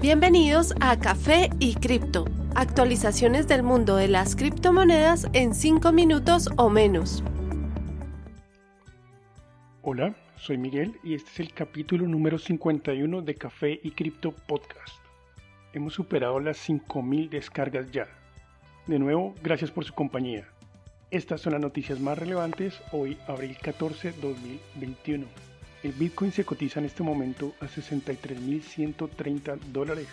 Bienvenidos a Café y Cripto, actualizaciones del mundo de las criptomonedas en 5 minutos o menos. Hola, soy Miguel y este es el capítulo número 51 de Café y Cripto Podcast. Hemos superado las 5.000 descargas ya. De nuevo, gracias por su compañía. Estas son las noticias más relevantes hoy, abril 14, 2021. El Bitcoin se cotiza en este momento a 63.130 dólares,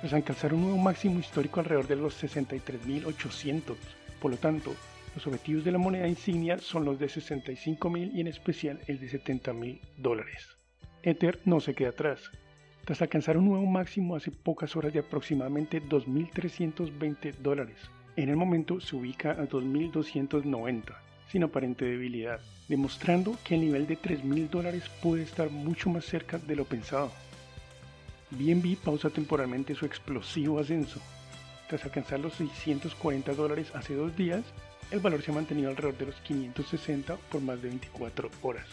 tras alcanzar un nuevo máximo histórico alrededor de los 63.800. Por lo tanto, los objetivos de la moneda insignia son los de 65.000 y en especial el de 70.000 dólares. Ether no se queda atrás. Tras alcanzar un nuevo máximo hace pocas horas de aproximadamente 2.320 dólares, en el momento se ubica a 2.290 sin aparente debilidad, demostrando que el nivel de 3.000 dólares puede estar mucho más cerca de lo pensado. BNB pausa temporalmente su explosivo ascenso. Tras alcanzar los 640 dólares hace dos días, el valor se ha mantenido alrededor de los 560 por más de 24 horas.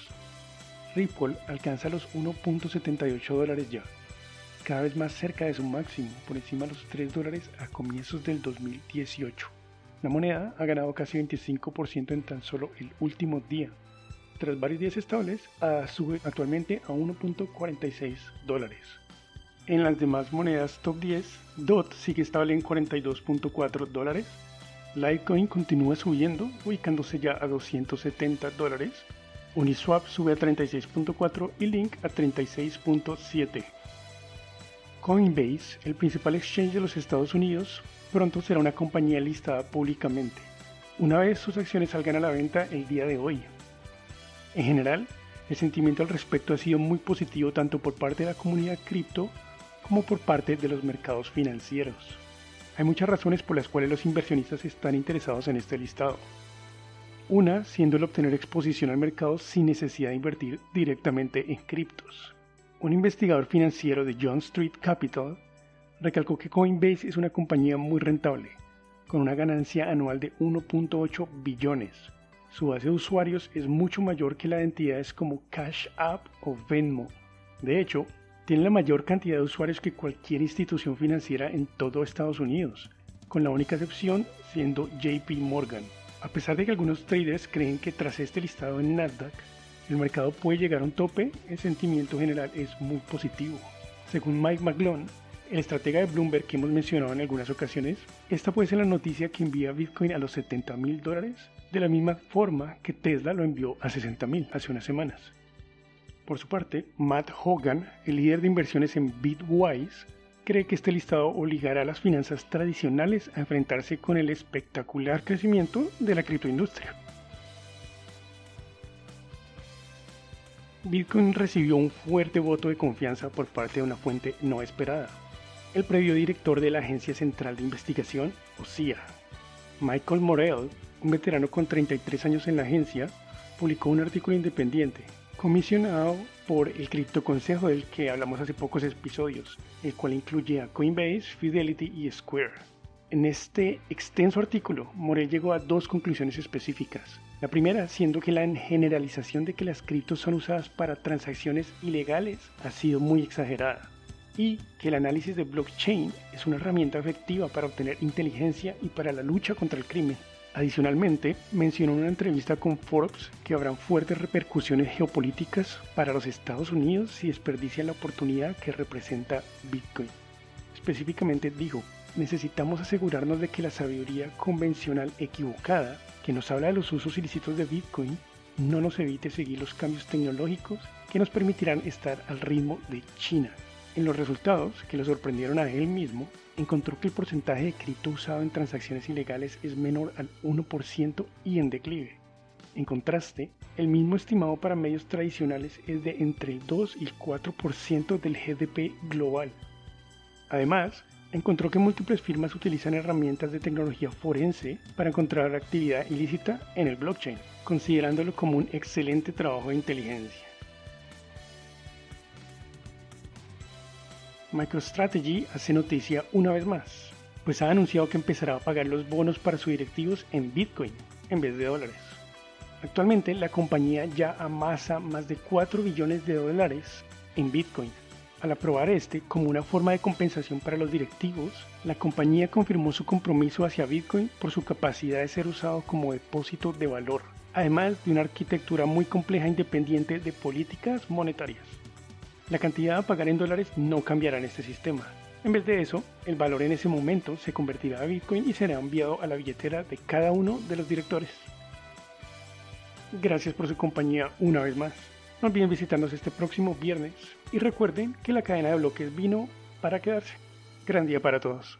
Ripple alcanza los 1.78 dólares ya, cada vez más cerca de su máximo, por encima de los 3 dólares a comienzos del 2018. La moneda ha ganado casi 25% en tan solo el último día. Tras varios días estables, sube actualmente a 1.46 dólares. En las demás monedas top 10, DOT sigue estable en 42.4 dólares. Litecoin continúa subiendo, ubicándose ya a 270 dólares. Uniswap sube a 36.4 y Link a 36.7. Coinbase, el principal exchange de los Estados Unidos, pronto será una compañía listada públicamente, una vez sus acciones salgan a la venta el día de hoy. En general, el sentimiento al respecto ha sido muy positivo tanto por parte de la comunidad cripto como por parte de los mercados financieros. Hay muchas razones por las cuales los inversionistas están interesados en este listado. Una siendo el obtener exposición al mercado sin necesidad de invertir directamente en criptos. Un investigador financiero de John Street Capital recalcó que Coinbase es una compañía muy rentable, con una ganancia anual de 1.8 billones. Su base de usuarios es mucho mayor que la de entidades como Cash App o Venmo. De hecho, tiene la mayor cantidad de usuarios que cualquier institución financiera en todo Estados Unidos, con la única excepción siendo JP Morgan. A pesar de que algunos traders creen que tras este listado en Nasdaq, el mercado puede llegar a un tope, el sentimiento general es muy positivo. Según Mike McGlone, el estratega de Bloomberg que hemos mencionado en algunas ocasiones, esta puede ser la noticia que envía Bitcoin a los 70 mil dólares de la misma forma que Tesla lo envió a 60 mil hace unas semanas. Por su parte, Matt Hogan, el líder de inversiones en Bitwise, cree que este listado obligará a las finanzas tradicionales a enfrentarse con el espectacular crecimiento de la criptoindustria. Bitcoin recibió un fuerte voto de confianza por parte de una fuente no esperada el previo director de la Agencia Central de Investigación, OCIA. Michael Morell, un veterano con 33 años en la agencia, publicó un artículo independiente, comisionado por el Cripto Consejo del que hablamos hace pocos episodios, el cual incluye a Coinbase, Fidelity y Square. En este extenso artículo, Morell llegó a dos conclusiones específicas. La primera siendo que la generalización de que las criptos son usadas para transacciones ilegales ha sido muy exagerada y que el análisis de blockchain es una herramienta efectiva para obtener inteligencia y para la lucha contra el crimen. Adicionalmente, mencionó en una entrevista con Forbes que habrán fuertes repercusiones geopolíticas para los Estados Unidos si desperdician la oportunidad que representa Bitcoin. Específicamente dijo, necesitamos asegurarnos de que la sabiduría convencional equivocada, que nos habla de los usos ilícitos de Bitcoin, no nos evite seguir los cambios tecnológicos que nos permitirán estar al ritmo de China en los resultados, que lo sorprendieron a él mismo, encontró que el porcentaje de cripto usado en transacciones ilegales es menor al 1% y en declive. En contraste, el mismo estimado para medios tradicionales es de entre el 2 y el 4% del GDP global. Además, encontró que múltiples firmas utilizan herramientas de tecnología forense para encontrar actividad ilícita en el blockchain, considerándolo como un excelente trabajo de inteligencia. MicroStrategy hace noticia una vez más, pues ha anunciado que empezará a pagar los bonos para sus directivos en Bitcoin en vez de dólares. Actualmente la compañía ya amasa más de 4 billones de dólares en Bitcoin. Al aprobar este como una forma de compensación para los directivos, la compañía confirmó su compromiso hacia Bitcoin por su capacidad de ser usado como depósito de valor, además de una arquitectura muy compleja e independiente de políticas monetarias. La cantidad a pagar en dólares no cambiará en este sistema. En vez de eso, el valor en ese momento se convertirá a Bitcoin y será enviado a la billetera de cada uno de los directores. Gracias por su compañía una vez más. No olviden visitarnos este próximo viernes y recuerden que la cadena de bloques vino para quedarse. Gran día para todos.